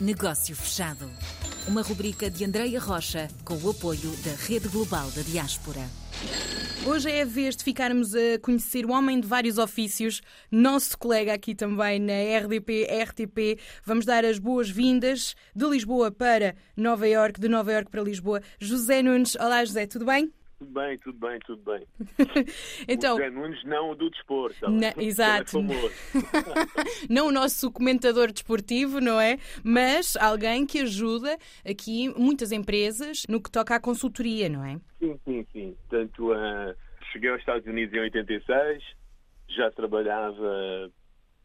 Negócio Fechado. Uma rubrica de Andreia Rocha com o apoio da Rede Global da Diaspora. Hoje é a vez de ficarmos a conhecer o homem de vários ofícios, nosso colega aqui também na RDP, RTP. Vamos dar as boas-vindas de Lisboa para Nova York, de Nova York para Lisboa. José Nunes. Olá, José, tudo bem? Tudo bem, tudo bem, tudo bem. então, o José Nunes não o do desporto. Tá na, exato. É não o nosso comentador desportivo, não é? Mas alguém que ajuda aqui muitas empresas no que toca à consultoria, não é? Sim, sim, sim. Portanto, uh, cheguei aos Estados Unidos em 86, já trabalhava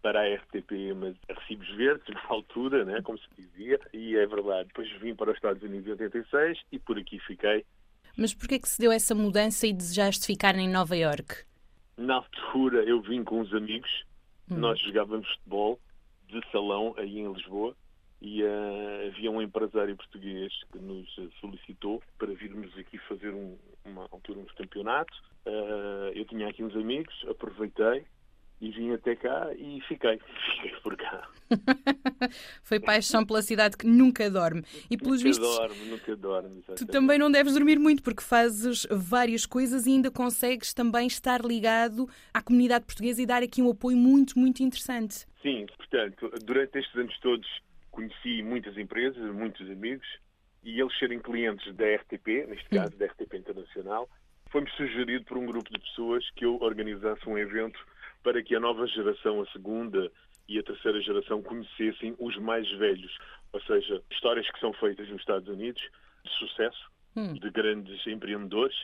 para a RTP, mas a recibos verdes, na altura, né, como se dizia, e é verdade. Depois vim para os Estados Unidos em 86 e por aqui fiquei mas porquê que se deu essa mudança e desejaste ficar em Nova York? Na altura eu vim com uns amigos, hum. nós jogávamos futebol de salão aí em Lisboa e uh, havia um empresário português que nos solicitou para virmos aqui fazer um, uma altura um campeonato. Uh, eu tinha aqui uns amigos, aproveitei e vim até cá e fiquei, fiquei por cá. Foi paixão pela cidade que nunca dorme. E pelos nunca vistos, dorme, nunca dorme. Exatamente. Tu também não deves dormir muito porque fazes várias coisas e ainda consegues também estar ligado à comunidade portuguesa e dar aqui um apoio muito, muito interessante. Sim, portanto, durante estes anos todos conheci muitas empresas, muitos amigos e eles serem clientes da RTP, neste caso da RTP Internacional, foi-me sugerido por um grupo de pessoas que eu organizasse um evento para que a nova geração, a segunda e a terceira geração, conhecessem os mais velhos. Ou seja, histórias que são feitas nos Estados Unidos, de sucesso, hum. de grandes empreendedores.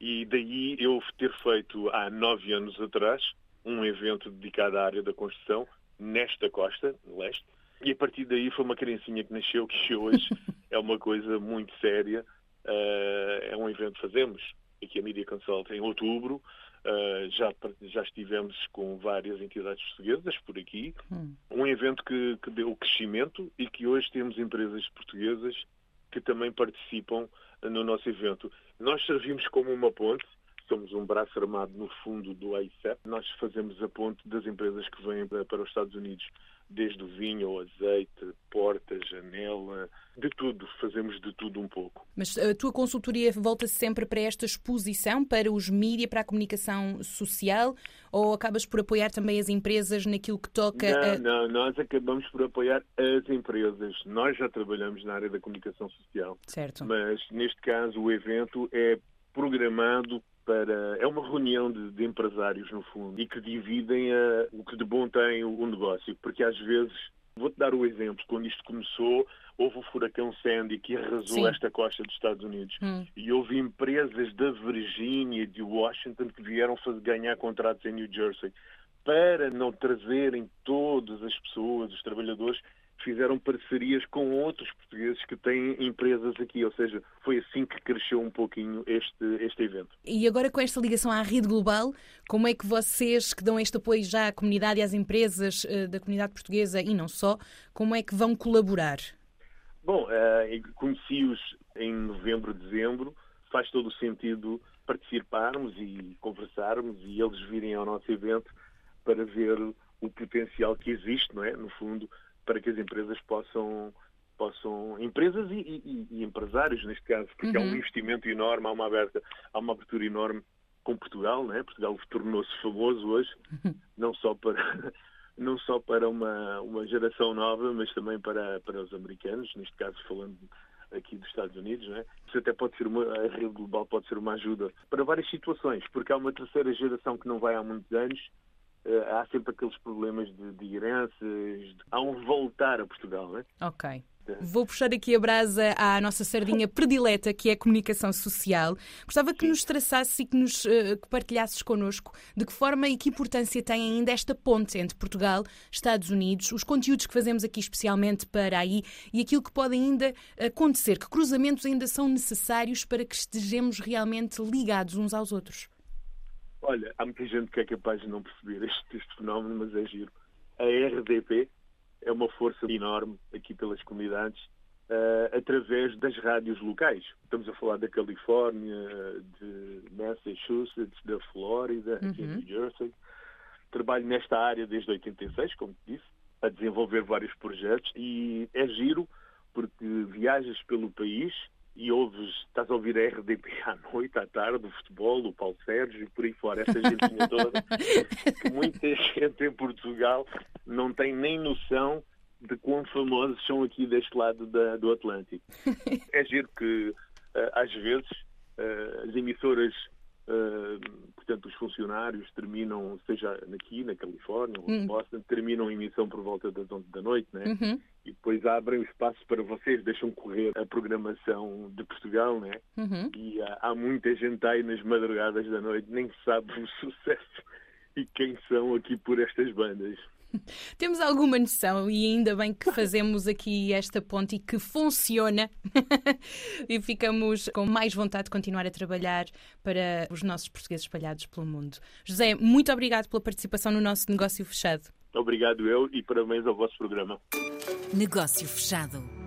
E daí eu ter feito há nove anos atrás um evento dedicado à área da construção nesta costa, leste. E a partir daí foi uma criancinha que nasceu, que hoje é uma coisa muito séria. Uh, é um evento que fazemos aqui a Media Consult em outubro, Uh, já, já estivemos com várias entidades portuguesas por aqui. Hum. Um evento que, que deu crescimento e que hoje temos empresas portuguesas que também participam no nosso evento. Nós servimos como uma ponte, somos um braço armado no fundo do AICEP. Nós fazemos a ponte das empresas que vêm para os Estados Unidos desde o vinho ao azeite, porta, janela, de tudo, fazemos de tudo um pouco. Mas a tua consultoria volta -se sempre para esta exposição, para os mídias, para a comunicação social, ou acabas por apoiar também as empresas naquilo que toca não, a... Não, nós acabamos por apoiar as empresas. Nós já trabalhamos na área da comunicação social. Certo. Mas, neste caso, o evento é programado para. É uma reunião de, de empresários, no fundo, e que dividem a, o que de bom tem o, o negócio. Porque às vezes, vou-te dar o exemplo, quando isto começou, houve o furacão Sandy que arrasou Sim. esta costa dos Estados Unidos. Hum. E houve empresas da Virgínia e de Washington que vieram fazer, ganhar contratos em New Jersey para não trazerem todas as pessoas, os trabalhadores fizeram parcerias com outros portugueses que têm empresas aqui, ou seja, foi assim que cresceu um pouquinho este, este evento. E agora com esta ligação à rede global, como é que vocês que dão este apoio já à comunidade e às empresas uh, da comunidade portuguesa e não só, como é que vão colaborar? Bom, uh, conheci-os em novembro, dezembro, faz todo o sentido participarmos e conversarmos e eles virem ao nosso evento para ver o potencial que existe, não é? No fundo, para que as empresas possam possam empresas e, e, e empresários neste caso porque uhum. há um uhum. investimento enorme há uma aberta há uma abertura enorme com Portugal né Portugal tornou-se famoso hoje uhum. não só para não só para uma uma geração nova mas também para para os americanos neste caso falando aqui dos Estados Unidos, né? Isso até pode ser uma a rede global pode ser uma ajuda para várias situações, porque há uma terceira geração que não vai há muitos anos há sempre aqueles problemas de, de heranças, há um voltar a Portugal, não é? Ok. Vou puxar aqui a brasa à nossa sardinha predileta, que é a comunicação social. Gostava que nos traçasses e que nos uh, que partilhasses connosco de que forma e que importância tem ainda esta ponte entre Portugal, Estados Unidos, os conteúdos que fazemos aqui especialmente para aí e aquilo que pode ainda acontecer, que cruzamentos ainda são necessários para que estejamos realmente ligados uns aos outros. Olha, há muita gente que é capaz de não perceber este, este fenómeno, mas é giro. A RDP é uma força enorme aqui pelas comunidades uh, através das rádios locais. Estamos a falar da Califórnia, de Massachusetts, da Flórida, uhum. uhum. New Jersey. Trabalho nesta área desde 86, como te disse, a desenvolver vários projetos e é giro porque viajas pelo país e ouves, estás a ouvir a RDP à noite, à tarde, o futebol, o Paulo Sérgio e por aí fora, essa gentinha toda, que muita gente em Portugal não tem nem noção de quão famosos são aqui deste lado da, do Atlântico. É giro que, eh, às vezes, eh, as emissoras portanto, os funcionários terminam, seja aqui na Califórnia ou em hum. Boston, terminam a emissão por volta das 11 da noite, né? Uhum. E depois abrem o espaço para vocês, deixam correr a programação de Portugal, né? Uhum. E há, há, muita gente aí nas madrugadas da noite, nem sabe o sucesso e quem são aqui por estas bandas. Temos alguma noção e ainda bem que fazemos aqui esta ponte e que funciona e ficamos com mais vontade de continuar a trabalhar para os nossos portugueses espalhados pelo mundo. José, muito obrigado pela participação no nosso negócio fechado. Obrigado eu e parabéns ao vosso programa. Negócio fechado.